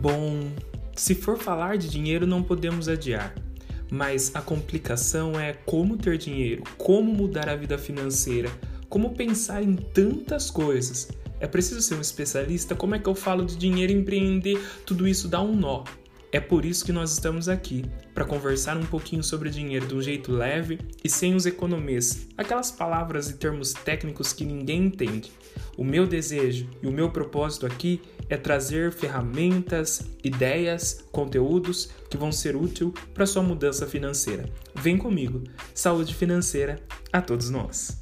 Bom, se for falar de dinheiro, não podemos adiar. Mas a complicação é como ter dinheiro, como mudar a vida financeira, como pensar em tantas coisas. É preciso ser um especialista? Como é que eu falo de dinheiro empreender? Tudo isso dá um nó. É por isso que nós estamos aqui, para conversar um pouquinho sobre dinheiro de um jeito leve e sem os economês, aquelas palavras e termos técnicos que ninguém entende. O meu desejo e o meu propósito aqui é trazer ferramentas, ideias, conteúdos que vão ser úteis para sua mudança financeira. Vem comigo. Saúde financeira a todos nós.